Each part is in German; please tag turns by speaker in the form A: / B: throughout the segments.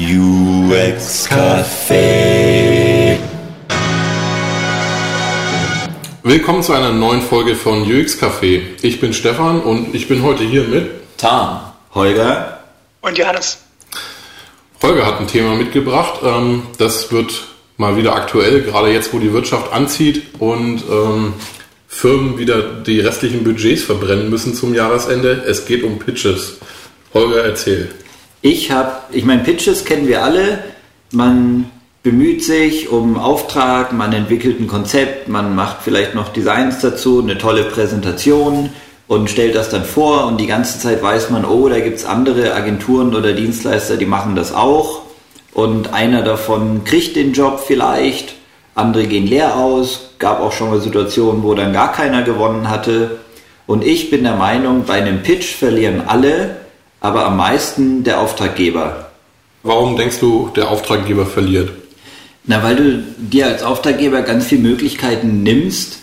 A: UX Café.
B: Willkommen zu einer neuen Folge von UX Café. Ich bin Stefan und ich bin heute hier mit
A: Tom, Holger
C: und Johannes.
B: Holger hat ein Thema mitgebracht. ähm, Das wird mal wieder aktuell, gerade jetzt, wo die Wirtschaft anzieht und ähm, Firmen wieder die restlichen Budgets verbrennen müssen zum Jahresende. Es geht um Pitches. Holger, erzähl.
D: Ich habe, ich meine, Pitches kennen wir alle. Man bemüht sich um Auftrag, man entwickelt ein Konzept, man macht vielleicht noch Designs dazu, eine tolle Präsentation und stellt das dann vor und die ganze Zeit weiß man, oh, da gibt es andere Agenturen oder Dienstleister, die machen das auch. Und einer davon kriegt den Job vielleicht, andere gehen leer aus, gab auch schon mal Situationen, wo dann gar keiner gewonnen hatte. Und ich bin der Meinung, bei einem Pitch verlieren alle, aber am meisten der Auftraggeber.
B: Warum denkst du, der Auftraggeber verliert?
D: Na, weil du dir als Auftraggeber ganz viele Möglichkeiten nimmst,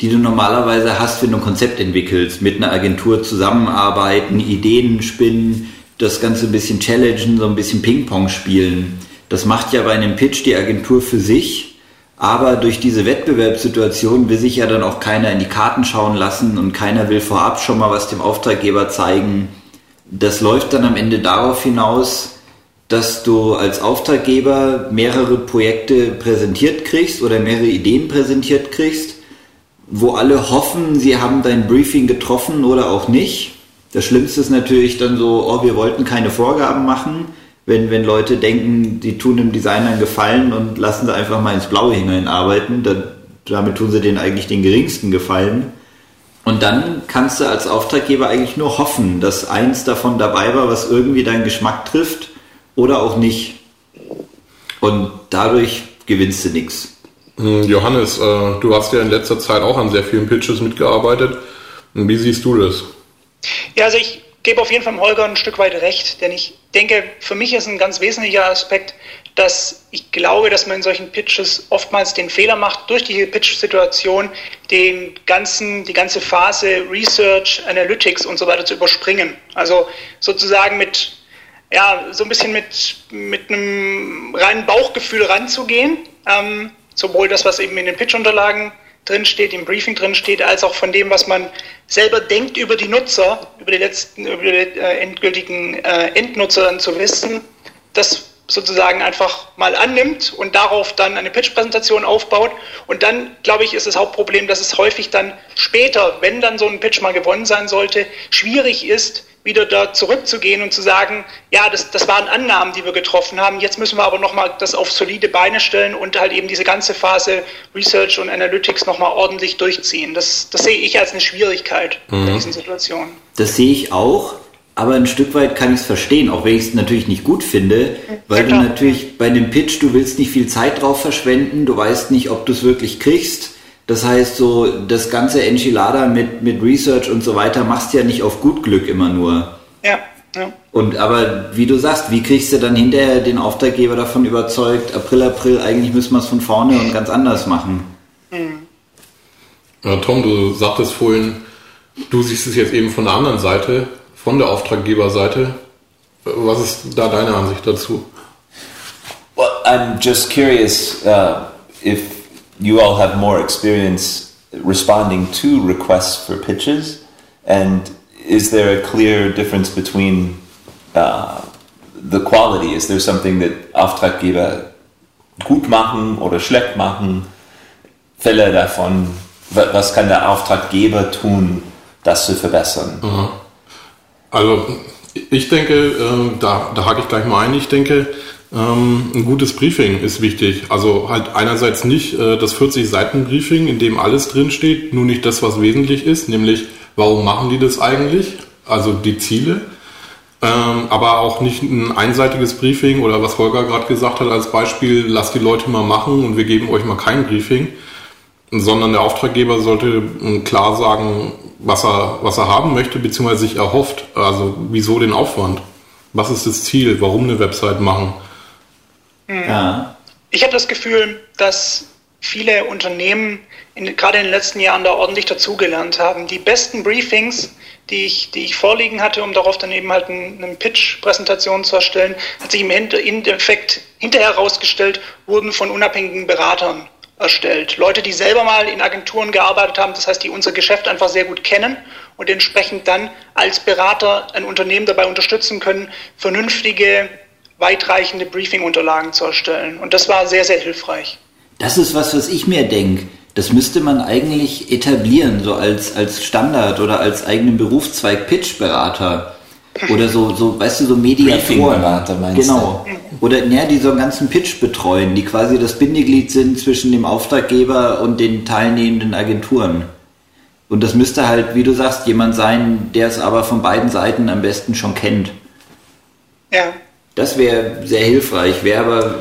D: die du normalerweise hast, wenn du ein Konzept entwickelst, mit einer Agentur zusammenarbeiten, Ideen spinnen, das Ganze ein bisschen challengen, so ein bisschen Ping-Pong spielen. Das macht ja bei einem Pitch die Agentur für sich, aber durch diese Wettbewerbssituation will sich ja dann auch keiner in die Karten schauen lassen und keiner will vorab schon mal was dem Auftraggeber zeigen. Das läuft dann am Ende darauf hinaus, dass du als Auftraggeber mehrere Projekte präsentiert kriegst oder mehrere Ideen präsentiert kriegst, wo alle hoffen, sie haben dein Briefing getroffen oder auch nicht. Das Schlimmste ist natürlich dann so, oh, wir wollten keine Vorgaben machen. Wenn, wenn Leute denken, die tun dem Designer einen Gefallen und lassen sie einfach mal ins Blaue hineinarbeiten, dann, damit tun sie denen eigentlich den geringsten Gefallen. Und dann kannst du als Auftraggeber eigentlich nur hoffen, dass eins davon dabei war, was irgendwie deinen Geschmack trifft oder auch nicht. Und dadurch gewinnst du nichts.
B: Hm, Johannes, äh, du hast ja in letzter Zeit auch an sehr vielen Pitches mitgearbeitet. Wie siehst du das?
C: Ja, also ich gebe auf jeden Fall Holger ein Stück weit recht, denn ich denke, für mich ist ein ganz wesentlicher Aspekt, dass ich glaube, dass man in solchen Pitches oftmals den Fehler macht, durch die Pitch-Situation die ganze Phase Research, Analytics und so weiter zu überspringen. Also sozusagen mit ja, so ein bisschen mit, mit einem reinen Bauchgefühl ranzugehen. Ähm, sowohl das, was eben in den Pitch-Unterlagen drin steht, im Briefing drin steht, als auch von dem, was man selber denkt über die Nutzer, über die letzten, über die äh, endgültigen äh, Endnutzer dann zu wissen, das sozusagen einfach mal annimmt und darauf dann eine Pitch-Präsentation aufbaut. Und dann, glaube ich, ist das Hauptproblem, dass es häufig dann später, wenn dann so ein Pitch mal gewonnen sein sollte, schwierig ist, wieder da zurückzugehen und zu sagen, ja, das, das waren Annahmen, die wir getroffen haben. Jetzt müssen wir aber nochmal das auf solide Beine stellen und halt eben diese ganze Phase Research und Analytics nochmal ordentlich durchziehen. Das, das sehe ich als eine Schwierigkeit mhm. in diesen Situationen.
D: Das sehe ich auch. Aber ein Stück weit kann ich es verstehen, auch wenn ich es natürlich nicht gut finde, weil ja, du natürlich bei dem Pitch, du willst nicht viel Zeit drauf verschwenden, du weißt nicht, ob du es wirklich kriegst. Das heißt, so das ganze Enchilada mit, mit Research und so weiter machst du ja nicht auf gut Glück immer nur.
C: Ja, ja.
D: Und aber wie du sagst, wie kriegst du dann hinterher den Auftraggeber davon überzeugt, April, April, eigentlich müssen wir es von vorne und ganz anders machen? Mhm.
B: Ja, Tom, du sagtest vorhin, du siehst es jetzt eben von der anderen Seite von der Auftraggeberseite. Was ist da deine Ansicht dazu?
A: Well, I'm just curious uh, if you all have more experience responding to requests for pitches, and is there a clear difference between uh, the quality? Is there something that Auftraggeber gut machen oder schlecht machen? Fälle davon, was kann der Auftraggeber tun, das zu verbessern?
B: Mhm. Also ich denke, äh, da, da hake ich gleich mal ein, ich denke, ähm, ein gutes Briefing ist wichtig. Also halt einerseits nicht äh, das 40-Seiten-Briefing, in dem alles drinsteht, nur nicht das, was wesentlich ist, nämlich warum machen die das eigentlich, also die Ziele. Ähm, aber auch nicht ein einseitiges Briefing oder was Holger gerade gesagt hat als Beispiel, lasst die Leute mal machen und wir geben euch mal kein Briefing, sondern der Auftraggeber sollte klar sagen, was er, was er haben möchte, beziehungsweise sich erhofft. Also wieso den Aufwand? Was ist das Ziel? Warum eine Website machen?
C: Hm. Ja. Ich habe das Gefühl, dass viele Unternehmen in, gerade in den letzten Jahren da ordentlich dazugelernt haben. Die besten Briefings, die ich, die ich vorliegen hatte, um darauf dann eben halt eine Pitch-Präsentation zu erstellen, hat sich im Endeffekt hinterher herausgestellt, wurden von unabhängigen Beratern erstellt. Leute, die selber mal in Agenturen gearbeitet haben, das heißt, die unser Geschäft einfach sehr gut kennen und entsprechend dann als Berater ein Unternehmen dabei unterstützen können, vernünftige, weitreichende Briefing-Unterlagen zu erstellen. Und das war sehr, sehr hilfreich.
D: Das ist was, was ich mir denke. Das müsste man eigentlich etablieren, so als, als Standard oder als eigenen Berufszweig Pitch-Berater. Oder so, so, weißt du, so Mediatoren. meinst genau. du? Oder ja, die so einen ganzen Pitch betreuen, die quasi das Bindeglied sind zwischen dem Auftraggeber und den teilnehmenden Agenturen. Und das müsste halt, wie du sagst, jemand sein, der es aber von beiden Seiten am besten schon kennt.
C: Ja.
D: Das wäre sehr hilfreich, wäre aber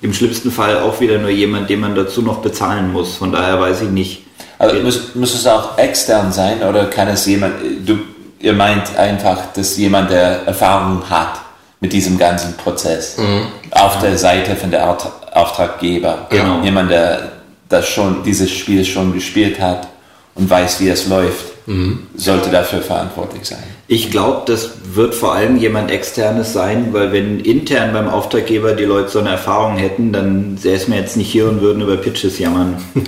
D: im schlimmsten Fall auch wieder nur jemand, den man dazu noch bezahlen muss. Von daher weiß ich nicht.
A: Aber muss, muss es auch extern sein oder kann es jemand, du, ihr meint einfach, dass jemand, der Erfahrung hat mit diesem ganzen Prozess, mhm. auf der Seite von der Auftraggeber, genau. jemand, der das schon, dieses Spiel schon gespielt hat und weiß, wie es läuft mhm. sollte dafür verantwortlich sein.
D: Ich glaube, das wird vor allem jemand externes sein, weil wenn intern beim Auftraggeber die Leute so eine Erfahrung hätten, dann säßen wir jetzt nicht hier und würden über Pitches jammern.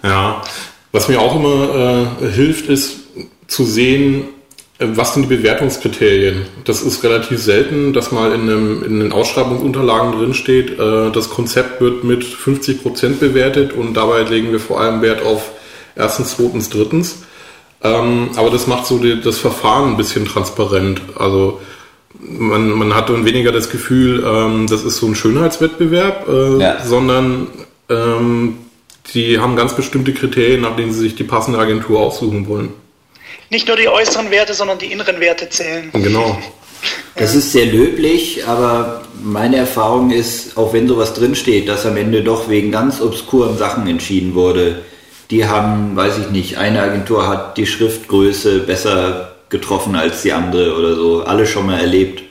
B: Ja, was mir auch immer äh, hilft, ist zu sehen, äh, was sind die Bewertungskriterien? Das ist relativ selten, dass mal in, einem, in den Ausschreibungsunterlagen drin steht, äh, das Konzept wird mit 50% bewertet und dabei legen wir vor allem Wert auf erstens, zweitens, drittens. Ähm, aber das macht so die, das Verfahren ein bisschen transparent. Also man, man hat dann weniger das Gefühl, ähm, das ist so ein Schönheitswettbewerb, äh, ja. sondern ähm, die haben ganz bestimmte Kriterien, nach denen sie sich die passende Agentur aussuchen wollen.
C: Nicht nur die äußeren Werte, sondern die inneren Werte zählen.
B: Genau.
D: Das ist sehr löblich, aber meine Erfahrung ist, auch wenn sowas drinsteht, dass am Ende doch wegen ganz obskuren Sachen entschieden wurde die haben, weiß ich nicht, eine Agentur hat die Schriftgröße besser getroffen als die andere oder so. Alle schon mal erlebt.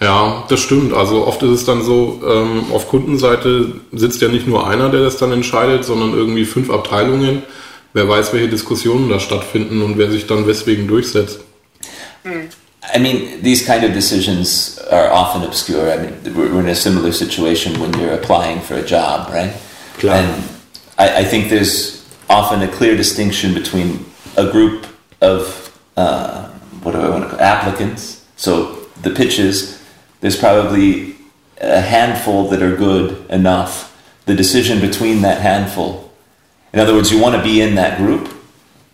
B: Ja, das stimmt. Also oft ist es dann so, ähm, auf Kundenseite sitzt ja nicht nur einer, der das dann entscheidet, sondern irgendwie fünf Abteilungen. Wer weiß, welche Diskussionen da stattfinden und wer sich dann weswegen durchsetzt.
A: I mean, these kind of decisions are often obscure. I mean, we're in a similar situation when you're applying for a job, right?
D: Klar.
A: And I, I think there's often a clear distinction between a group of uh, what do I want to call applicants. So the pitches, there's probably a handful that are good enough. The decision between that handful. In other words, you want to be in that group,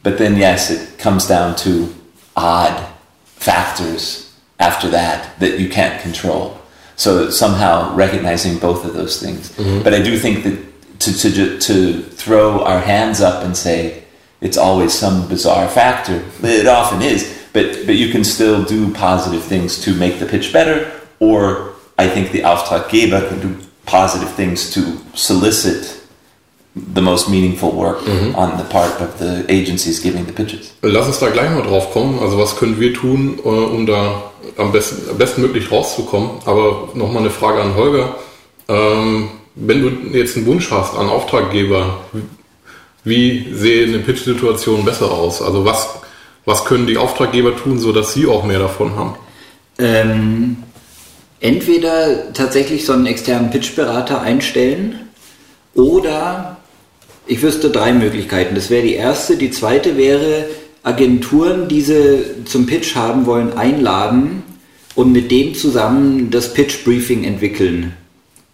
A: but then yes, it comes down to odd factors after that that you can't control. So somehow recognizing both of those things. Mm-hmm. But I do think that to, to, to throw our hands up and say it's always some bizarre factor. It often is, but, but you can still do positive things to make the pitch better, or I think the Auftraggeber can do positive things to solicit the most meaningful work mhm. on the part of the agencies giving the pitches.
B: Lass uns da gleich mal drauf kommen. Also was können wir tun, äh, um da am besten, bestmöglich rauszukommen? Aber nochmal eine Frage an Holger. Ähm, wenn du jetzt einen Wunsch hast an Auftraggeber, wie sehe eine Pitch-Situation besser aus? Also was, was können die Auftraggeber tun, sodass sie auch mehr davon haben?
D: Ähm, entweder tatsächlich so einen externen Pitch-Berater einstellen oder ich wüsste drei Möglichkeiten. Das wäre die erste. Die zweite wäre, Agenturen, die sie zum Pitch haben wollen, einladen und mit denen zusammen das Pitch-Briefing entwickeln.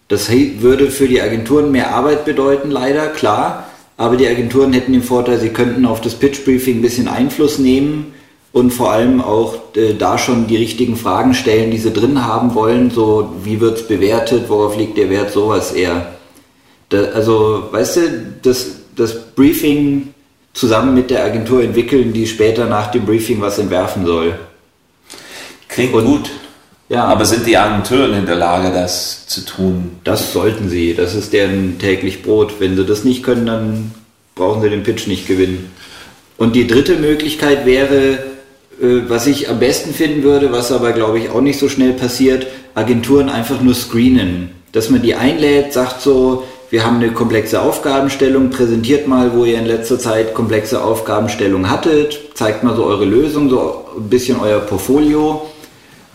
D: Das würde für die Agenturen mehr Arbeit bedeuten, leider, klar. Aber die Agenturen hätten den Vorteil, sie könnten auf das Pitch-Briefing ein bisschen Einfluss nehmen und vor allem auch äh, da schon die richtigen Fragen stellen, die sie drin haben wollen. So, wie wird es bewertet, worauf liegt der Wert, sowas eher. Da, also, weißt du, das, das Briefing zusammen mit der Agentur entwickeln, die später nach dem Briefing was entwerfen soll.
A: Klingt und, gut. Ja. Aber sind die Agenturen in der Lage, das zu tun?
D: Das sollten sie. Das ist deren täglich Brot. Wenn sie das nicht können, dann brauchen sie den Pitch nicht gewinnen. Und die dritte Möglichkeit wäre, äh, was ich am besten finden würde, was aber glaube ich auch nicht so schnell passiert, Agenturen einfach nur screenen. Dass man die einlädt, sagt so, wir haben eine komplexe Aufgabenstellung, präsentiert mal, wo ihr in letzter Zeit komplexe Aufgabenstellung hattet, zeigt mal so eure Lösung, so ein bisschen euer Portfolio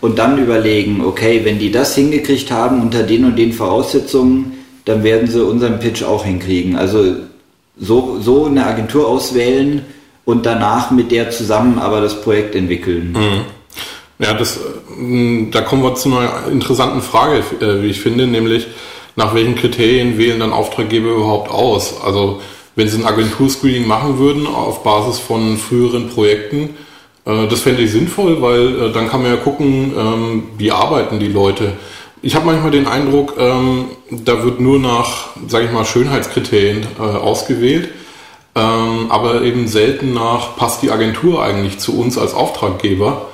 D: und dann überlegen, okay, wenn die das hingekriegt haben unter den und den Voraussetzungen, dann werden sie unseren Pitch auch hinkriegen. Also so, so eine Agentur auswählen und danach mit der zusammen aber das Projekt entwickeln. Mhm.
B: Ja, das, äh, da kommen wir zu einer interessanten Frage, äh, wie ich finde, nämlich nach welchen Kriterien wählen dann Auftraggeber überhaupt aus? Also wenn sie ein Agenturscreening machen würden auf Basis von früheren Projekten, äh, das fände ich sinnvoll, weil dann kann man ja gucken, ähm, wie arbeiten die Leute. Ich habe manchmal den Eindruck, ähm, da wird nur nach, sage ich mal, Schönheitskriterien ausgewählt, ähm, aber eben selten nach, passt die Agentur eigentlich zu uns als Auftraggeber?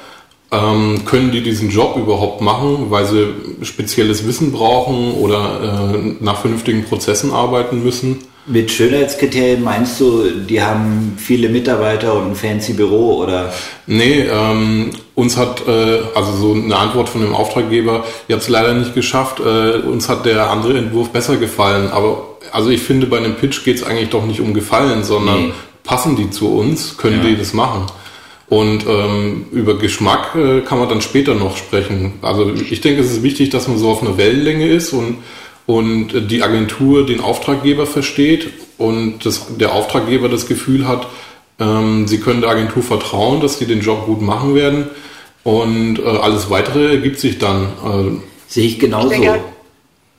B: Ähm, können die diesen Job überhaupt machen, weil sie spezielles Wissen brauchen oder äh, nach vernünftigen Prozessen arbeiten müssen?
D: Mit Schönheitskriterien meinst du, die haben viele Mitarbeiter und ein fancy Büro oder?
B: Nee, ähm, uns hat, äh, also so eine Antwort von dem Auftraggeber, ihr habt es leider nicht geschafft, äh, uns hat der andere Entwurf besser gefallen. Aber also ich finde, bei einem Pitch geht es eigentlich doch nicht um Gefallen, sondern nee. passen die zu uns, können ja. die das machen? Und ähm, über Geschmack äh, kann man dann später noch sprechen. Also ich denke, es ist wichtig, dass man so auf einer Wellenlänge ist und, und die Agentur den Auftraggeber versteht und das, der Auftraggeber das Gefühl hat, ähm, sie können der Agentur vertrauen, dass sie den Job gut machen werden und äh, alles weitere ergibt sich dann.
D: Äh, Sehe ich genauso.
C: Ich denke,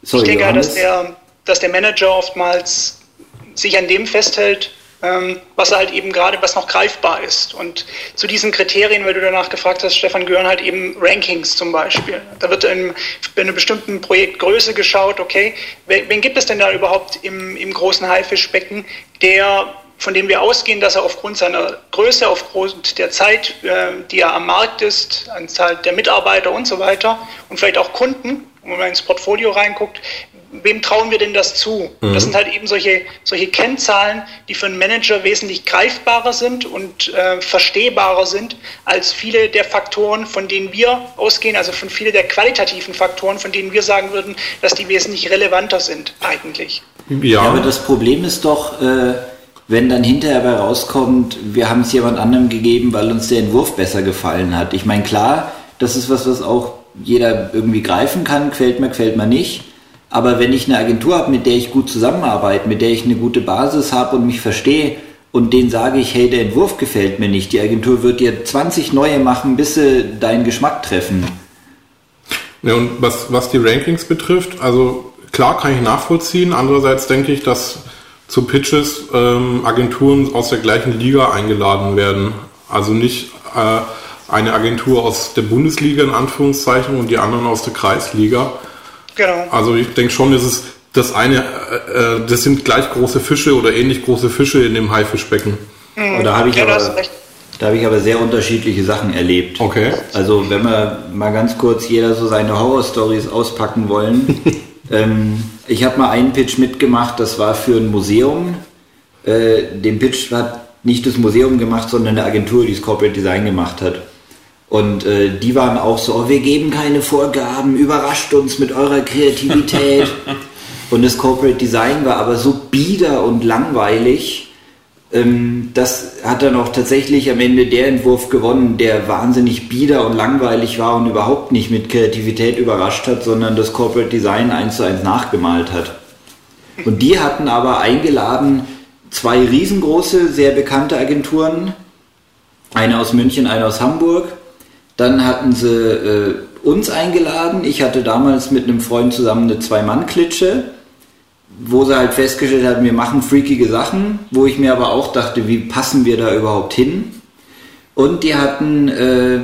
C: Sorry, ich denke dass, der, dass der Manager oftmals sich an dem festhält, was halt eben gerade, was noch greifbar ist. Und zu diesen Kriterien, weil du danach gefragt hast, Stefan, gehören halt eben Rankings zum Beispiel. Da wird in, in einer bestimmten Projektgröße geschaut, okay, wen, wen gibt es denn da überhaupt im, im großen Haifischbecken, der von dem wir ausgehen, dass er aufgrund seiner Größe, aufgrund der Zeit, äh, die er am Markt ist, Anzahl der Mitarbeiter und so weiter und vielleicht auch Kunden, wenn man ins Portfolio reinguckt, wem trauen wir denn das zu? Mhm. Das sind halt eben solche, solche Kennzahlen, die für einen Manager wesentlich greifbarer sind und äh, verstehbarer sind als viele der Faktoren, von denen wir ausgehen, also von viele der qualitativen Faktoren, von denen wir sagen würden, dass die wesentlich relevanter sind eigentlich.
D: Ja, ja aber das Problem ist doch, äh, wenn dann hinterher bei rauskommt, wir haben es jemand anderem gegeben, weil uns der Entwurf besser gefallen hat. Ich meine, klar, das ist was, was auch jeder irgendwie greifen kann, quält mir, quält mir nicht. Aber wenn ich eine Agentur habe, mit der ich gut zusammenarbeite, mit der ich eine gute Basis habe und mich verstehe und denen sage ich, hey, der Entwurf gefällt mir nicht, die Agentur wird dir 20 neue machen, bis sie deinen Geschmack treffen.
B: Ja, und was, was die Rankings betrifft, also klar kann ich nachvollziehen. Andererseits denke ich, dass zu Pitches ähm, Agenturen aus der gleichen Liga eingeladen werden. Also nicht äh, eine Agentur aus der Bundesliga in Anführungszeichen und die anderen aus der Kreisliga. Genau. Also ich denke schon, ist es das eine, äh, äh, das sind gleich große Fische oder ähnlich große Fische in dem Haifischbecken.
D: Mhm. Da habe ich, ja, aber, hab ich aber sehr unterschiedliche Sachen erlebt.
B: Okay.
D: Also wenn wir mal ganz kurz jeder so seine Horror-Stories auspacken wollen. ähm, ich habe mal einen Pitch mitgemacht, das war für ein Museum. Äh, den Pitch hat nicht das Museum gemacht, sondern eine Agentur, die das Corporate Design gemacht hat. Und äh, die waren auch so, oh, wir geben keine Vorgaben, überrascht uns mit eurer Kreativität. und das Corporate Design war aber so bieder und langweilig, ähm, das hat dann auch tatsächlich am Ende der Entwurf gewonnen, der wahnsinnig bieder und langweilig war und überhaupt nicht mit Kreativität überrascht hat, sondern das Corporate Design eins zu eins nachgemalt hat. Und die hatten aber eingeladen zwei riesengroße, sehr bekannte Agenturen, eine aus München, eine aus Hamburg dann hatten sie äh, uns eingeladen. Ich hatte damals mit einem Freund zusammen eine Zwei-Mann-Klitsche, wo sie halt festgestellt haben, wir machen freakige Sachen, wo ich mir aber auch dachte, wie passen wir da überhaupt hin? Und die hatten äh,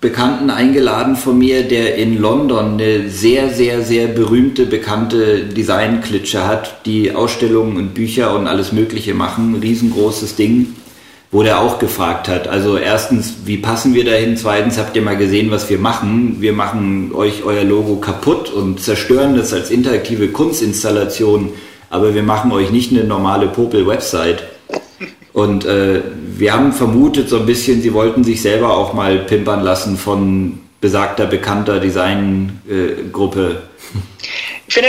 D: Bekannten eingeladen von mir, der in London eine sehr, sehr, sehr berühmte, bekannte Design-Klitsche hat, die Ausstellungen und Bücher und alles Mögliche machen. riesengroßes Ding wo der auch gefragt hat. Also erstens, wie passen wir dahin? Zweitens, habt ihr mal gesehen, was wir machen? Wir machen euch euer Logo kaputt und zerstören das als interaktive Kunstinstallation, aber wir machen euch nicht eine normale Popel-Website. Und äh, wir haben vermutet so ein bisschen, sie wollten sich selber auch mal pimpern lassen von besagter, bekannter Designgruppe.
C: Äh, ich finde,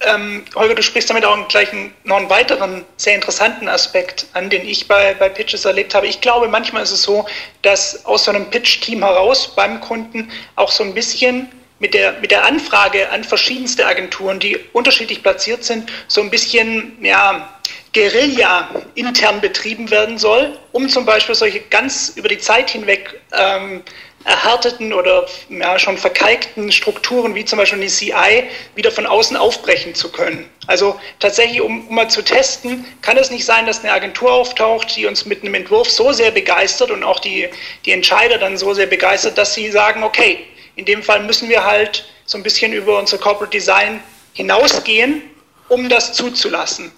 C: ähm, Holger, du sprichst damit auch gleich noch einen weiteren sehr interessanten Aspekt an, den ich bei, bei Pitches erlebt habe. Ich glaube, manchmal ist es so, dass aus so einem Pitch-Team heraus beim Kunden auch so ein bisschen mit der, mit der Anfrage an verschiedenste Agenturen, die unterschiedlich platziert sind, so ein bisschen, ja, Guerilla intern betrieben werden soll, um zum Beispiel solche ganz über die Zeit hinweg ähm, erhärteten oder ja, schon verkalkten Strukturen wie zum Beispiel die CI wieder von außen aufbrechen zu können. Also tatsächlich, um, um, mal zu testen, kann es nicht sein, dass eine Agentur auftaucht, die uns mit einem Entwurf so sehr begeistert und auch die, die Entscheider dann so sehr begeistert, dass sie sagen, okay, in dem Fall müssen wir halt so ein bisschen über unser Corporate Design hinausgehen, um das zuzulassen.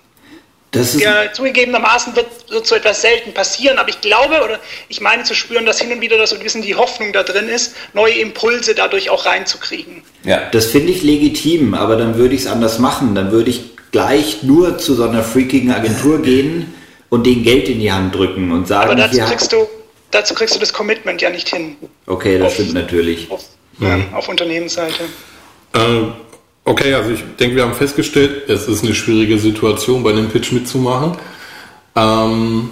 C: Das ja, zugegebenermaßen wird, wird so etwas selten passieren, aber ich glaube oder ich meine zu spüren, dass hin und wieder so ein bisschen die Hoffnung da drin ist, neue Impulse dadurch auch reinzukriegen.
D: Ja, das finde ich legitim, aber dann würde ich es anders machen. Dann würde ich gleich nur zu so einer freakigen Agentur gehen und denen Geld in die Hand drücken und sagen, aber
C: dazu kriegst du dazu kriegst du das Commitment ja nicht hin.
D: Okay, das auf, stimmt natürlich.
C: Auf, mhm. auf Unternehmensseite.
B: Äh, Okay, also ich denke, wir haben festgestellt, es ist eine schwierige Situation, bei einem Pitch mitzumachen. Ähm,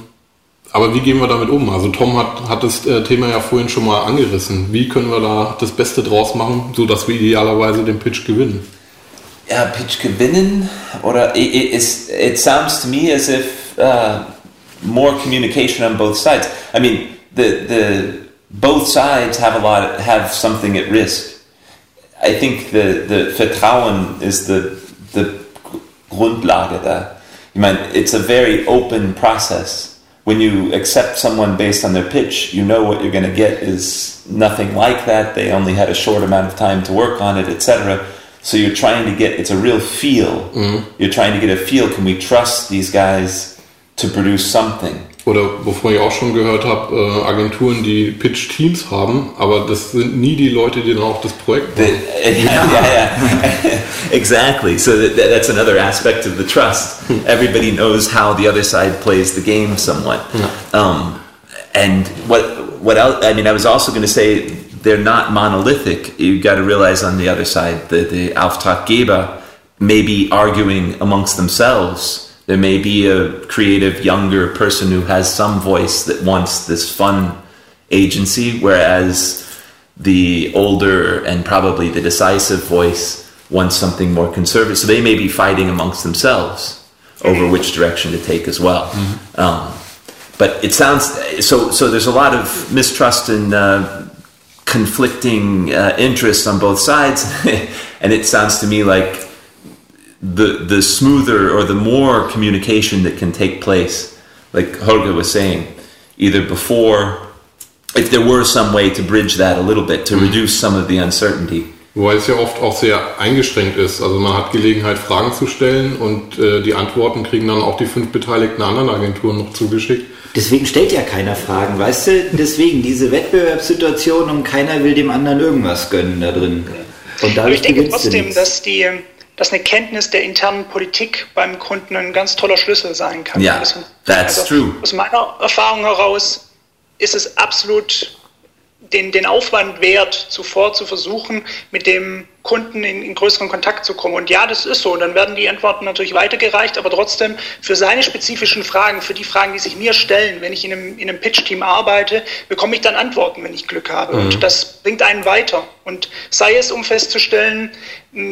B: aber wie gehen wir damit um? Also Tom hat, hat das äh, Thema ja vorhin schon mal angerissen. Wie können wir da das Beste draus machen, sodass wir idealerweise den Pitch gewinnen?
A: Ja, Pitch gewinnen oder it, it, it sounds to me as if uh, more communication on both sides. I mean, the the both sides have a lot have something at risk. I think the, the Vertrauen is the, the Grundlage da. You mean, it's a very open process. When you accept someone based on their pitch, you know what you're going to get is nothing like that. They only had a short amount of time to work on it, etc. So you're trying to get, it's a real feel. Mm. You're trying to get a feel. Can we trust these guys to produce something?
B: Oder wovon ich auch schon gehört habe, äh, Agenturen, die Pitch-Teams haben, aber das sind nie die Leute, die dann auch das Projekt machen.
A: The, yeah, yeah, yeah. exactly. So that, that's another aspect of the trust. Everybody knows how the other side plays the game somewhat. Um, and what, what else, I mean, I was also going to say they're not monolithic. You've got to realize on the other side, the, the Auftraggeber may be arguing amongst themselves there may be a creative younger person who has some voice that wants this fun agency, whereas the older and probably the decisive voice wants something more conservative. So they may be fighting amongst themselves over which direction to take as well. Mm-hmm. Um, but it sounds so. So there's a lot of mistrust and uh, conflicting uh, interests on both sides, and it sounds to me like the the smoother or the more communication that can take place, like Holger was saying, either before, if there were some way to bridge that a little bit to mhm. reduce some of the uncertainty.
B: Wobei es ja oft auch sehr eingeschränkt ist. Also man hat Gelegenheit, Fragen zu stellen und äh, die Antworten kriegen dann auch die fünf beteiligten anderen Agenturen noch zugeschickt.
D: Deswegen stellt ja keiner Fragen, weißt du? Deswegen diese Wettbewerbssituation und keiner will dem anderen irgendwas gönnen da drin.
C: Und dadurch ich denke trotzdem, dass die dass eine Kenntnis der internen Politik beim Kunden ein ganz toller Schlüssel sein kann.
A: Ja, yeah, that's also, true.
C: Aus meiner Erfahrung heraus ist es absolut den, den Aufwand wert, zuvor zu versuchen, mit dem Kunden in, in, größeren Kontakt zu kommen. Und ja, das ist so. Und dann werden die Antworten natürlich weitergereicht, aber trotzdem für seine spezifischen Fragen, für die Fragen, die sich mir stellen, wenn ich in einem, in einem Pitch-Team arbeite, bekomme ich dann Antworten, wenn ich Glück habe. Mhm. Und das bringt einen weiter. Und sei es, um festzustellen,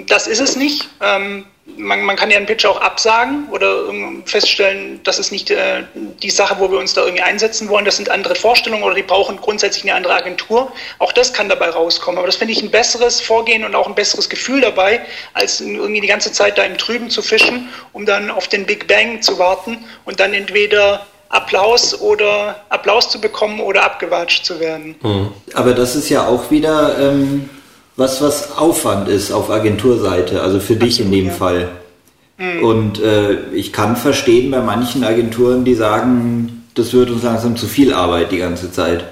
C: das ist es nicht. Ähm, man, man, kann ja einen Pitch auch absagen oder feststellen, das ist nicht äh, die Sache, wo wir uns da irgendwie einsetzen wollen. Das sind andere Vorstellungen oder die brauchen grundsätzlich eine andere Agentur. Auch das kann dabei rauskommen. Aber das finde ich ein besseres Vorgehen und auch ein besseres Gefühl dabei, als irgendwie die ganze Zeit da im Trüben zu fischen, um dann auf den Big Bang zu warten und dann entweder Applaus oder Applaus zu bekommen oder abgewatscht zu werden.
D: Mhm. Aber das ist ja auch wieder ähm, was, was Aufwand ist auf Agenturseite, also für dich in dem ja. Fall. Mhm. Und äh, ich kann verstehen bei manchen Agenturen, die sagen, das wird uns langsam zu viel Arbeit die ganze Zeit.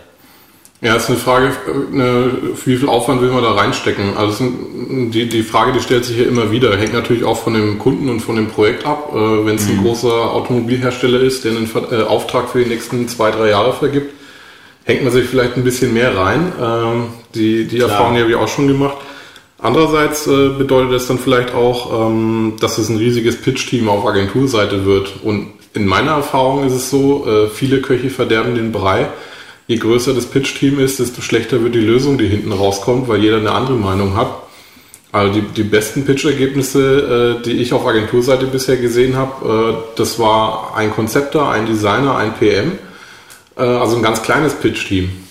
B: Ja, ist eine Frage, eine, wie viel Aufwand will man da reinstecken? Also die, die Frage, die stellt sich ja immer wieder, hängt natürlich auch von dem Kunden und von dem Projekt ab. Äh, Wenn es mhm. ein großer Automobilhersteller ist, der einen äh, Auftrag für die nächsten zwei, drei Jahre vergibt, hängt man sich vielleicht ein bisschen mehr rein. Ähm, die die Erfahrung habe ich auch schon gemacht. Andererseits äh, bedeutet es dann vielleicht auch, ähm, dass es ein riesiges Pitch-Team auf Agenturseite wird. Und in meiner Erfahrung ist es so, äh, viele Köche verderben den Brei. Je größer das Pitch-Team ist, desto schlechter wird die Lösung, die hinten rauskommt, weil jeder eine andere Meinung hat. Also die, die besten Pitch-Ergebnisse, äh, die ich auf Agenturseite bisher gesehen habe, äh, das war ein Konzepter, ein Designer, ein PM, also ein ganz kleines Pitch-Team.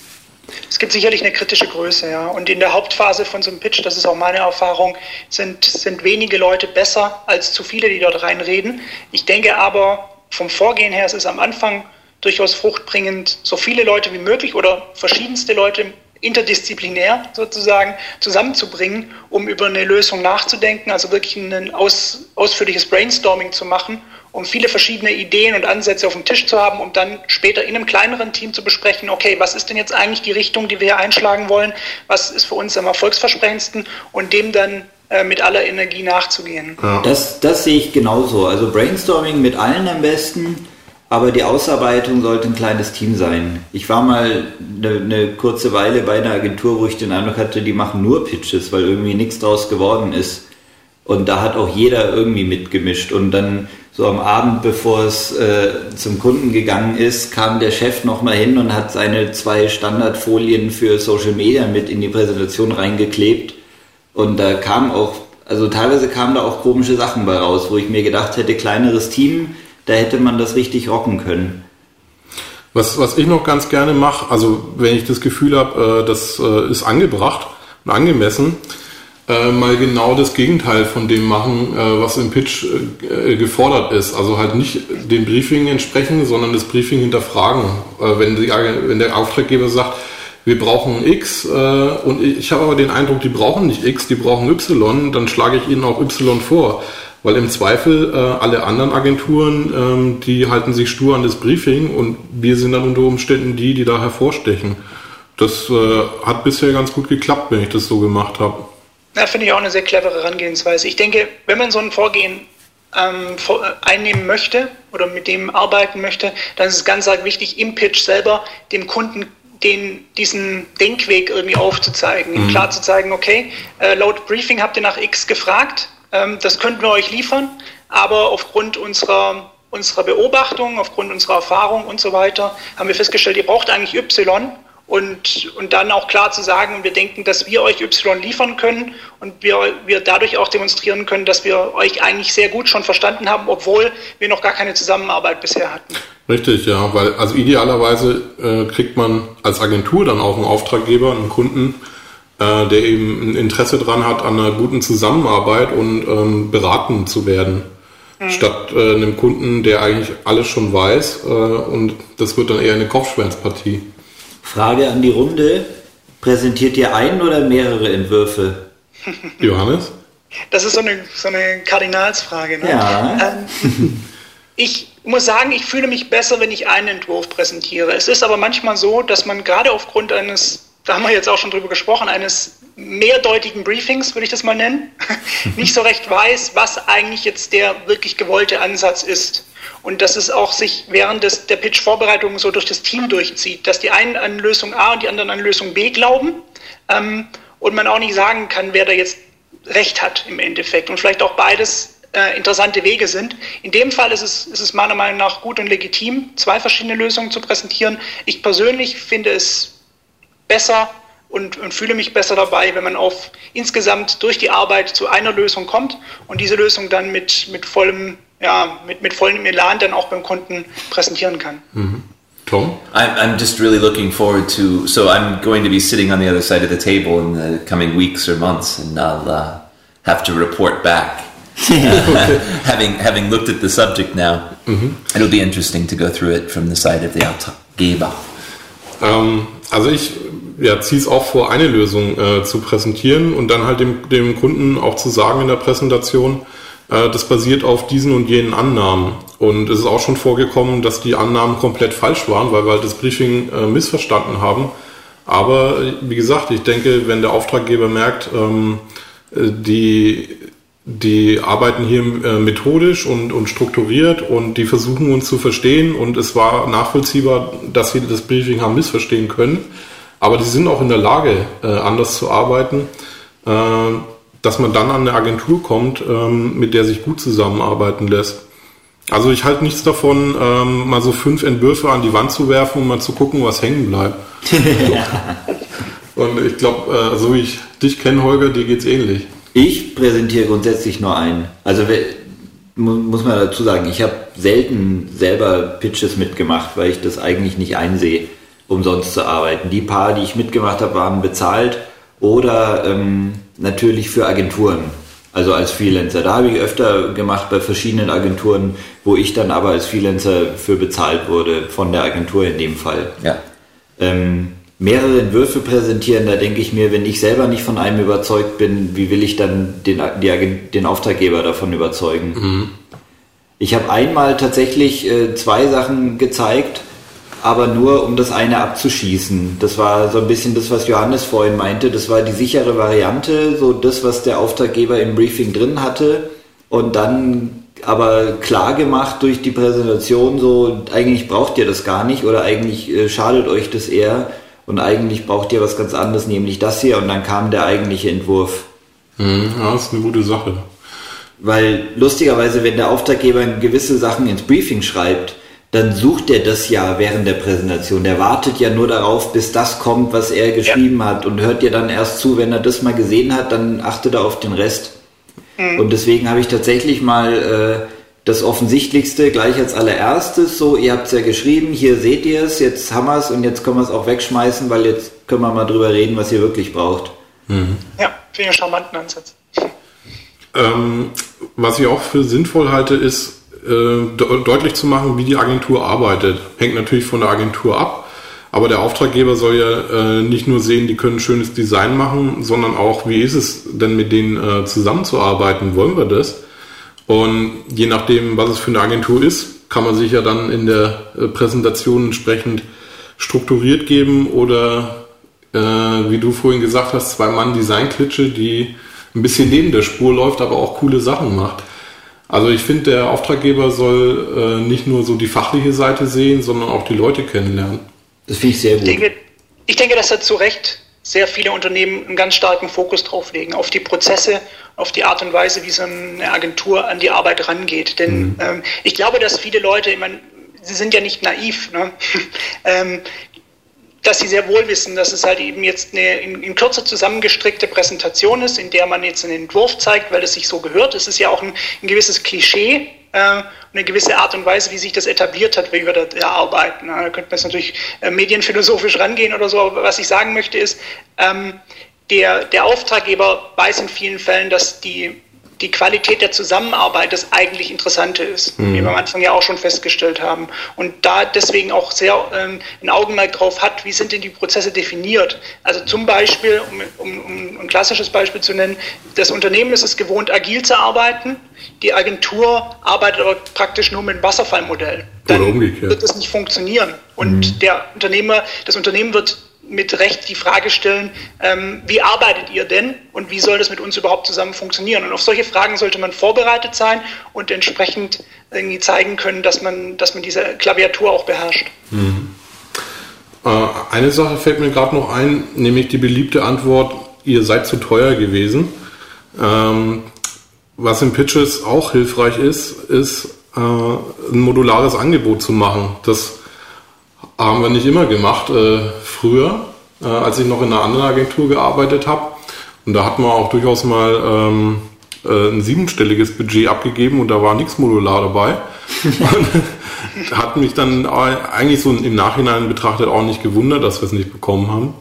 C: Es gibt sicherlich eine kritische Größe, ja. Und in der Hauptphase von so einem Pitch, das ist auch meine Erfahrung, sind, sind wenige Leute besser als zu viele, die dort reinreden. Ich denke aber, vom Vorgehen her, es ist am Anfang durchaus fruchtbringend, so viele Leute wie möglich oder verschiedenste Leute interdisziplinär sozusagen zusammenzubringen, um über eine Lösung nachzudenken, also wirklich ein aus, ausführliches Brainstorming zu machen, um viele verschiedene Ideen und Ansätze auf dem Tisch zu haben, um dann später in einem kleineren Team zu besprechen, okay, was ist denn jetzt eigentlich die Richtung, die wir hier einschlagen wollen, was ist für uns am erfolgsversprechendsten und dem dann äh, mit aller Energie nachzugehen.
D: Ja. Das, das sehe ich genauso. Also Brainstorming mit allen am besten aber die Ausarbeitung sollte ein kleines Team sein. Ich war mal eine, eine, kurze Weile bei einer Agentur, wo ich den Eindruck hatte, die machen nur Pitches, weil irgendwie nichts draus geworden ist. Und da hat auch jeder irgendwie mitgemischt. Und dann so am Abend, bevor es äh, zum Kunden gegangen ist, kam der Chef nochmal hin und hat seine zwei Standardfolien für Social Media mit in die Präsentation reingeklebt. Und da kam auch, also teilweise kamen da auch komische Sachen bei raus, wo ich mir gedacht hätte, kleineres Team, da hätte man das richtig rocken können.
B: Was, was ich noch ganz gerne mache, also wenn ich das Gefühl habe, äh, das äh, ist angebracht und angemessen, äh, mal genau das Gegenteil von dem machen, äh, was im Pitch äh, gefordert ist. Also halt nicht dem Briefing entsprechen, sondern das Briefing hinterfragen. Äh, wenn, die, wenn der Auftraggeber sagt, wir brauchen X und ich habe aber den Eindruck, die brauchen nicht X, die brauchen Y, dann schlage ich ihnen auch Y vor. Weil im Zweifel äh, alle anderen Agenturen, ähm, die halten sich stur an das Briefing und wir sind dann unter Umständen die, die da hervorstechen. Das äh, hat bisher ganz gut geklappt, wenn ich das so gemacht habe.
C: Ja, finde ich auch eine sehr clevere Herangehensweise. Ich denke, wenn man so ein Vorgehen ähm, einnehmen möchte oder mit dem arbeiten möchte, dann ist es ganz arg wichtig, im Pitch selber dem Kunden den, diesen Denkweg irgendwie aufzuzeigen, mhm. ihm klar zu zeigen, okay, äh, laut Briefing habt ihr nach X gefragt, ähm, das könnten wir euch liefern, aber aufgrund unserer, unserer Beobachtung, aufgrund unserer Erfahrung und so weiter, haben wir festgestellt, ihr braucht eigentlich Y und, und dann auch klar zu sagen, wir denken, dass wir euch Y liefern können und wir, wir dadurch auch demonstrieren können, dass wir euch eigentlich sehr gut schon verstanden haben, obwohl wir noch gar keine Zusammenarbeit bisher hatten.
B: Richtig, ja, weil also idealerweise äh, kriegt man als Agentur dann auch einen Auftraggeber, einen Kunden, äh, der eben ein Interesse daran hat, an einer guten Zusammenarbeit und ähm, beraten zu werden. Mhm. Statt äh, einem Kunden, der eigentlich alles schon weiß äh, und das wird dann eher eine Kopfschmerzpartie.
D: Frage an die Runde. Präsentiert ihr einen oder mehrere Entwürfe?
B: Johannes?
C: Das ist so eine, so eine Kardinalsfrage. Ne?
D: Ja.
C: Ähm, ich muss sagen, ich fühle mich besser, wenn ich einen Entwurf präsentiere. Es ist aber manchmal so, dass man gerade aufgrund eines da haben wir jetzt auch schon drüber gesprochen, eines mehrdeutigen Briefings, würde ich das mal nennen, nicht so recht weiß, was eigentlich jetzt der wirklich gewollte Ansatz ist. Und dass es auch sich während des, der Pitch-Vorbereitung so durch das Team durchzieht, dass die einen an Lösung A und die anderen an Lösung B glauben ähm, und man auch nicht sagen kann, wer da jetzt recht hat im Endeffekt und vielleicht auch beides äh, interessante Wege sind. In dem Fall ist es, ist es meiner Meinung nach gut und legitim, zwei verschiedene Lösungen zu präsentieren. Ich persönlich finde es besser und, und, fühle mich besser dabei, wenn man auf insgesamt durch die Arbeit zu einer Lösung kommt und diese Lösung dann mit, mit vollem, ja, mit, mit vollem Elan dann auch beim Kunden präsentieren kann.
B: Mhm. Tom?
A: I'm, I'm just really looking forward to. So I'm going to be sitting on the other side of the table in the coming weeks or months, and I'll uh, have to report back. uh, having having looked at the subject now, mm-hmm. it'll be interesting to go through it from the side of the Auftraggeber.
B: Um, also ich ja, ziehe es auch vor, eine Lösung äh, zu präsentieren und dann halt dem, dem Kunden auch zu sagen in der Präsentation, das basiert auf diesen und jenen Annahmen. Und es ist auch schon vorgekommen, dass die Annahmen komplett falsch waren, weil wir halt das Briefing äh, missverstanden haben. Aber wie gesagt, ich denke, wenn der Auftraggeber merkt, ähm, äh, die, die arbeiten hier äh, methodisch und, und strukturiert und die versuchen uns zu verstehen und es war nachvollziehbar, dass sie das Briefing haben missverstehen können, aber die sind auch in der Lage, äh, anders zu arbeiten. Dass man dann an eine Agentur kommt, ähm, mit der sich gut zusammenarbeiten lässt. Also ich halte nichts davon, ähm, mal so fünf Entwürfe an die Wand zu werfen und mal zu gucken, was hängen bleibt. und ich glaube, äh, so wie ich dich kenne, Holger, dir geht's ähnlich.
D: Ich präsentiere grundsätzlich nur einen. Also muss man dazu sagen, ich habe selten selber Pitches mitgemacht, weil ich das eigentlich nicht einsehe, umsonst zu arbeiten. Die paar, die ich mitgemacht habe, waren bezahlt oder ähm, natürlich für Agenturen, also als Freelancer. Da habe ich öfter gemacht bei verschiedenen Agenturen, wo ich dann aber als Freelancer für bezahlt wurde, von der Agentur in dem Fall.
A: Ja.
D: Ähm, mehrere Entwürfe präsentieren, da denke ich mir, wenn ich selber nicht von einem überzeugt bin, wie will ich dann den, die, den Auftraggeber davon überzeugen? Mhm. Ich habe einmal tatsächlich äh, zwei Sachen gezeigt, aber nur um das eine abzuschießen. Das war so ein bisschen das, was Johannes vorhin meinte. Das war die sichere Variante, so das, was der Auftraggeber im Briefing drin hatte. Und dann aber klar gemacht durch die Präsentation, so eigentlich braucht ihr das gar nicht oder eigentlich äh, schadet euch das eher und eigentlich braucht ihr was ganz anderes, nämlich das hier. Und dann kam der eigentliche Entwurf.
B: Mhm, ja, das ist eine gute Sache.
D: Weil lustigerweise, wenn der Auftraggeber gewisse Sachen ins Briefing schreibt, dann sucht er das ja während der Präsentation. Der wartet ja nur darauf, bis das kommt, was er geschrieben ja. hat und hört dir dann erst zu, wenn er das mal gesehen hat, dann achtet er auf den Rest. Mhm. Und deswegen habe ich tatsächlich mal äh, das Offensichtlichste gleich als allererstes, so, ihr habt es ja geschrieben, hier seht ihr es, jetzt haben wir es und jetzt können wir es auch wegschmeißen, weil jetzt können wir mal drüber reden, was ihr wirklich braucht.
C: Mhm. Ja, finde ich einen charmanten Ansatz.
B: Ähm, was ich auch für sinnvoll halte, ist de deutlich zu machen, wie die Agentur arbeitet. Hängt natürlich von der Agentur ab, aber der Auftraggeber soll ja äh, nicht nur sehen, die können schönes Design machen, sondern auch, wie ist es denn mit denen äh, zusammenzuarbeiten? Wollen wir das? Und je nachdem, was es für eine Agentur ist, kann man sich ja dann in der äh, Präsentation entsprechend strukturiert geben oder, äh, wie du vorhin gesagt hast, zwei Mann Design-Klitsche, die ein bisschen neben der Spur läuft, aber auch coole Sachen macht. Also ich finde, der Auftraggeber soll äh, nicht nur so die fachliche Seite sehen, sondern auch die Leute kennenlernen.
D: Das finde ich sehr gut.
C: Ich denke, ich denke, dass da zu Recht sehr viele Unternehmen einen ganz starken Fokus drauf legen, auf die Prozesse, auf die Art und Weise, wie so eine Agentur an die Arbeit rangeht. Denn mhm. ähm, ich glaube, dass viele Leute, ich meine, sie sind ja nicht naiv, ne? ähm, dass sie sehr wohl wissen, dass es halt eben jetzt eine in, in Kürze zusammengestrickte Präsentation ist, in der man jetzt einen Entwurf zeigt, weil es sich so gehört. Es ist ja auch ein, ein gewisses Klischee, äh, eine gewisse Art und Weise, wie sich das etabliert hat, wie wir da arbeiten. Da könnte man jetzt natürlich äh, medienphilosophisch rangehen oder so, aber was ich sagen möchte ist, ähm, der, der Auftraggeber weiß in vielen Fällen, dass die die Qualität der Zusammenarbeit das eigentlich Interessante ist, mhm. wie wir am Anfang ja auch schon festgestellt haben. Und da deswegen auch sehr ähm, ein Augenmerk drauf hat, wie sind denn die Prozesse definiert. Also zum Beispiel, um, um, um ein klassisches Beispiel zu nennen, das Unternehmen ist es gewohnt, agil zu arbeiten, die Agentur arbeitet aber praktisch nur mit einem Wasserfallmodell. Dann wird das nicht funktionieren. Und mhm. der Unternehmer, das Unternehmen wird mit Recht die Frage stellen, ähm, wie arbeitet ihr denn und wie soll das mit uns überhaupt zusammen funktionieren? Und auf solche Fragen sollte man vorbereitet sein und entsprechend irgendwie zeigen können, dass man, dass man diese Klaviatur auch beherrscht.
B: Mhm. Äh, eine Sache fällt mir gerade noch ein, nämlich die beliebte Antwort, ihr seid zu teuer gewesen. Ähm, was in Pitches auch hilfreich ist, ist äh, ein modulares Angebot zu machen. Das haben wir nicht immer gemacht. Äh, früher, äh, als ich noch in einer anderen Agentur gearbeitet habe. Und da hat man auch durchaus mal ähm, äh, ein siebenstelliges Budget abgegeben und da war nichts modular dabei. hat mich dann eigentlich so im Nachhinein betrachtet auch nicht gewundert, dass wir es nicht bekommen haben.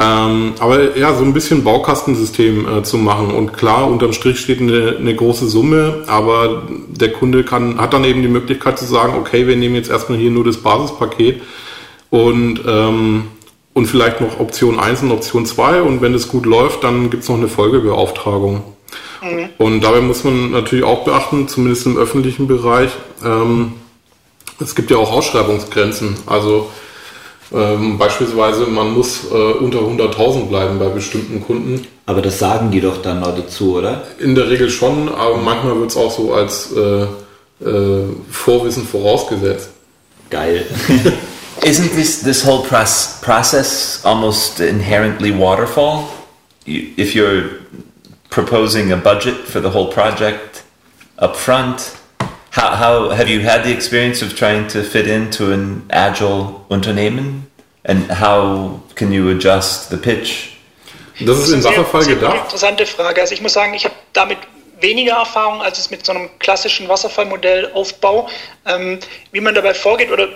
B: Ähm, aber ja, so ein bisschen Baukastensystem äh, zu machen. Und klar, unterm Strich steht eine, eine, große Summe, aber der Kunde kann, hat dann eben die Möglichkeit zu sagen, okay, wir nehmen jetzt erstmal hier nur das Basispaket und, ähm, und vielleicht noch Option 1 und Option 2 und wenn es gut läuft, dann gibt es noch eine Folgebeauftragung. Mhm. Und dabei muss man natürlich auch beachten, zumindest im öffentlichen Bereich, ähm, es gibt ja auch Ausschreibungsgrenzen. Also ähm, beispielsweise, man muss äh, unter 100.000 bleiben bei bestimmten Kunden.
D: Aber das sagen die doch dann noch dazu, oder?
B: In der Regel schon, aber manchmal wird es auch so als äh, äh, Vorwissen vorausgesetzt.
D: Geil.
A: Isn't this this whole process almost inherently waterfall? You, if you're proposing a budget for the whole project up front? How, how have you had the experience of trying to fit into an agile Unternehmen? And how can you adjust the pitch?
B: Das ist im Wasserfall
C: sehr, sehr
B: gedacht.
C: Interessante Frage. Also ich muss sagen, ich habe damit weniger Erfahrung als es mit so einem klassischen Wasserfallmodellaufbau. Ähm, wie man dabei vorgeht oder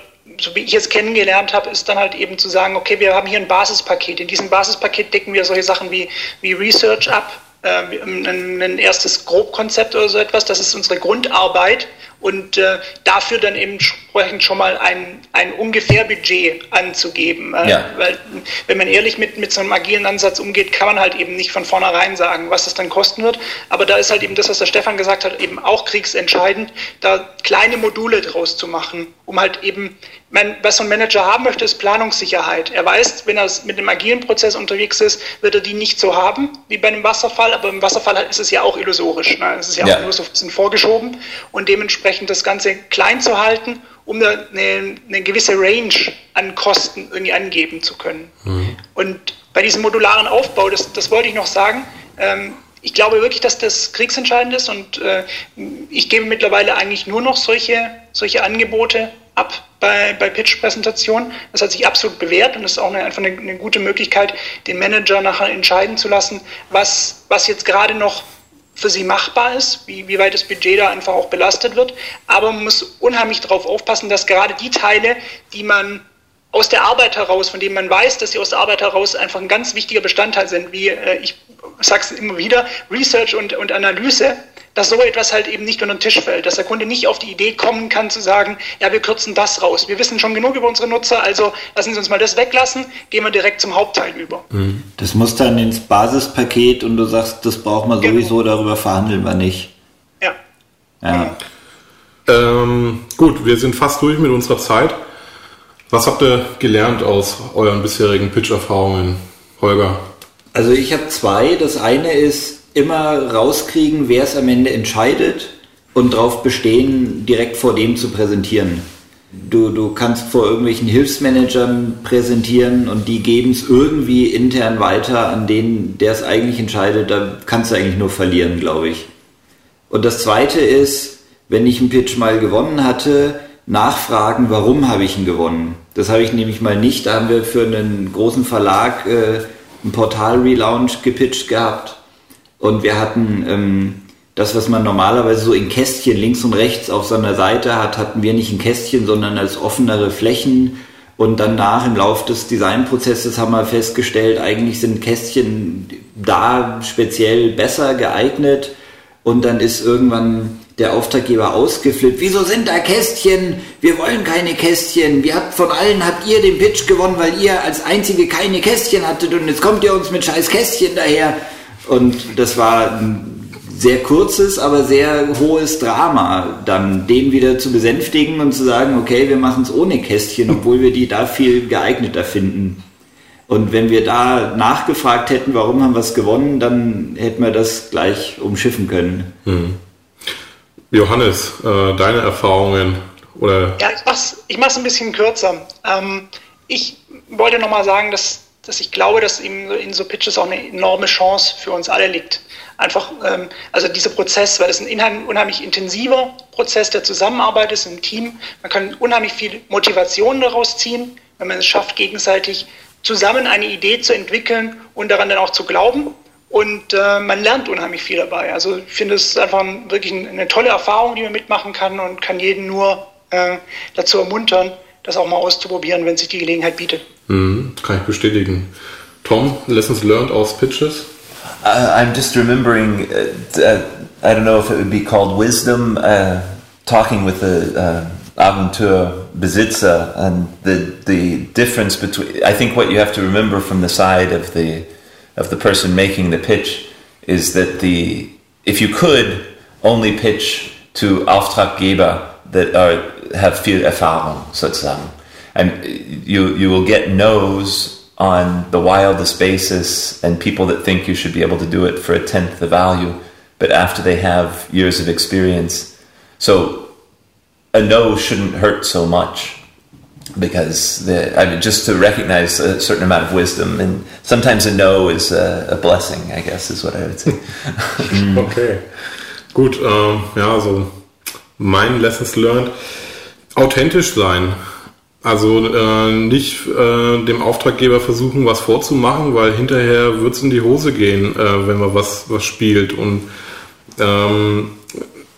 C: so wie ich es kennengelernt habe, ist dann halt eben zu sagen, okay, wir haben hier ein Basispaket. In diesem Basispaket decken wir solche Sachen wie, wie Research ab, äh, ein, ein erstes Grobkonzept oder so etwas. Das ist unsere Grundarbeit und äh, dafür dann eben entsprechend schon mal ein, ein ungefähr Budget anzugeben. Äh,
A: Ja.
C: Weil wenn man ehrlich mit, mit so einem agilen Ansatz umgeht, kann man halt eben nicht von vornherein sagen, was es dann kosten wird. Aber da ist halt eben das, was der Stefan gesagt hat, eben auch kriegsentscheidend, da kleine Module draus zu machen, um halt eben, mein, was so ein Manager haben möchte, ist Planungssicherheit. Er weiß, wenn er mit einem agilen Prozess unterwegs ist, wird er die nicht so haben wie bei einem Wasserfall, aber im Wasserfall ist es ja auch illusorisch. Ne? Es ist ja,
A: Ja.
C: auch nur so ein bisschen vorgeschoben und dementsprechend das Ganze klein zu halten, um da eine, eine gewisse Range an Kosten irgendwie angeben zu können. Und bei diesem modularen Aufbau, das, das wollte ich noch sagen, ähm, ich glaube wirklich, dass das kriegsentscheidend ist und äh, ich gebe mittlerweile eigentlich nur noch solche, solche Angebote ab bei, bei Pitch-Präsentationen. Das hat sich absolut bewährt und ist auch eine, einfach eine, eine gute Möglichkeit, den Manager nachher entscheiden zu lassen, was, was jetzt gerade noch für sie machbar ist, wie, wie weit das Budget da einfach auch belastet wird. Aber man muss unheimlich darauf aufpassen, dass gerade die Teile, die man aus der Arbeit heraus, von denen man weiß, dass sie aus der Arbeit heraus einfach ein ganz wichtiger Bestandteil sind, wie äh, ich sage es immer wieder, Research und, und Analyse, dass so etwas halt eben nicht unter den Tisch fällt, dass der Kunde nicht auf die Idee kommen kann zu sagen, ja, wir kürzen das raus. Wir wissen schon genug über unsere Nutzer, also lassen Sie uns mal das weglassen, gehen wir direkt zum Hauptteil über.
D: Das muss dann ins Basispaket und du sagst, das braucht man
C: Genau.
D: sowieso, darüber verhandeln wir nicht.
C: Ja.
D: Ja.
B: Ähm, gut, wir sind fast durch mit unserer Zeit. Was habt ihr gelernt aus euren bisherigen Pitch-Erfahrungen, Holger?
D: Also ich habe zwei. Das eine ist immer rauskriegen, wer es am Ende entscheidet und darauf bestehen, direkt vor dem zu präsentieren. Du, du kannst vor irgendwelchen Hilfsmanagern präsentieren und die geben es irgendwie intern weiter an den, der es eigentlich entscheidet. Da kannst du eigentlich nur verlieren, glaube ich. Und das zweite ist, wenn ich einen Pitch mal gewonnen hatte, nachfragen, warum habe ich ihn gewonnen. Das habe ich nämlich mal nicht. Da haben wir für einen großen Verlag äh, einen Portal-Relaunch gepitcht gehabt. Und wir hatten ähm, das, was man normalerweise so in Kästchen links und rechts auf so einer Seite hat, hatten wir nicht in Kästchen, sondern als offenere Flächen. Und danach im Laufe des Designprozesses haben wir festgestellt, eigentlich sind Kästchen da speziell besser geeignet. Und dann ist irgendwann der Auftraggeber ausgeflippt. Wieso sind da Kästchen? Wir wollen keine Kästchen. Wir habt von allen habt ihr den Pitch gewonnen, weil ihr als einzige keine Kästchen hattet und jetzt kommt ihr uns mit scheiß Kästchen daher. Und das war ein sehr kurzes, aber sehr hohes Drama, dann den wieder zu besänftigen und zu sagen, okay, wir machen es ohne Kästchen, obwohl wir die da viel geeigneter finden. Und wenn wir da nachgefragt hätten, warum haben wir es gewonnen, dann hätten wir das gleich umschiffen können.
B: Johannes, äh, deine Erfahrungen oder
C: Ja, ich mach's, ich mach's ein bisschen kürzer. Ähm, ich wollte nochmal sagen, dass, dass ich glaube, dass in, in so Pitches auch eine enorme Chance für uns alle liegt. Einfach, ähm, also dieser Prozess, weil es ein unheimlich intensiver Prozess der Zusammenarbeit ist im Team. Man kann unheimlich viel Motivation daraus ziehen, wenn man es schafft, gegenseitig zusammen eine Idee zu entwickeln und daran dann auch zu glauben. Und äh, man lernt unheimlich viel dabei. Also ich finde, es ist einfach ein, wirklich ein, eine tolle Erfahrung, die man mitmachen kann und kann jeden nur äh, dazu ermuntern, das auch mal auszuprobieren, wenn sich die Gelegenheit bietet.
B: Hm, kann ich bestätigen. Tom, Lessons learned aus Pitches?
A: Uh, I'm just remembering, uh, uh, I don't know if it would be called wisdom, uh, talking with the uh, Agenturbesitzer and the, the difference between, I think what you have to remember from the side of the, of the person making the pitch is that the, if you could only pitch to Auftraggeber that are, have viel Erfahrung sozusagen. And you, you will get no's on the wildest basis and people that think you should be able to do it for a tenth the value, but after they have years of experience. So a no shouldn't hurt so much. because the, I mean, just to recognize a certain amount of wisdom, and sometimes a no is a, a blessing. I guess is what I would say.
B: Okay. Gut, ähm, ja, so mein Lessons learned. Authentisch sein. Also äh, nicht äh, dem Auftraggeber versuchen, was vorzumachen, weil hinterher wird es in die Hose gehen, äh, wenn man was, was spielt. Und ähm,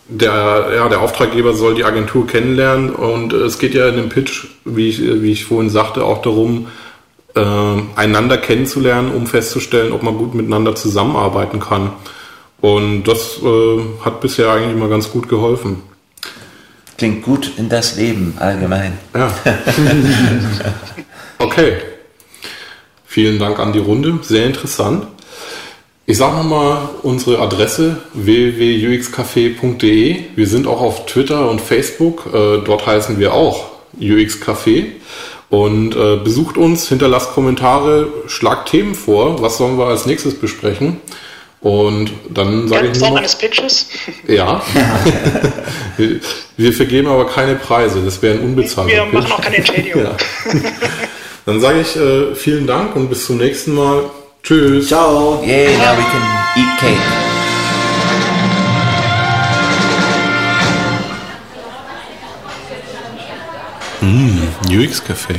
B: der, ja, der Auftraggeber soll die Agentur kennenlernen und es geht ja in dem Pitch, wie ich, wie ich vorhin sagte, auch darum, äh, einander kennenzulernen, um festzustellen, ob man gut miteinander zusammenarbeiten kann. Und das äh, hat bisher eigentlich immer ganz gut geholfen.
A: Klingt gut in das Leben allgemein.
B: Ja. okay. Vielen Dank an die Runde. Sehr interessant. Ich sage nochmal unsere Adresse www.uxcafé.de. Wir sind auch auf Twitter und Facebook. Äh, dort heißen wir auch UX Café. Und äh, besucht uns, hinterlasst Kommentare, schlagt Themen vor. Was sollen wir als nächstes besprechen? Und dann sage
C: Ja,
B: ich
C: Form
B: nur noch,
C: eines Pitches.
B: ja. wir, wir vergeben aber keine Preise. Das wäre ein unbezahlter
C: Wir
B: Pitch.
C: machen auch keine Entschädigung.
B: Ja. Dann sage ich äh, vielen Dank und bis zum nächsten Mal. Tschüss.
D: Ciao.
A: Yay! Now we can eat cake.
B: UX Café.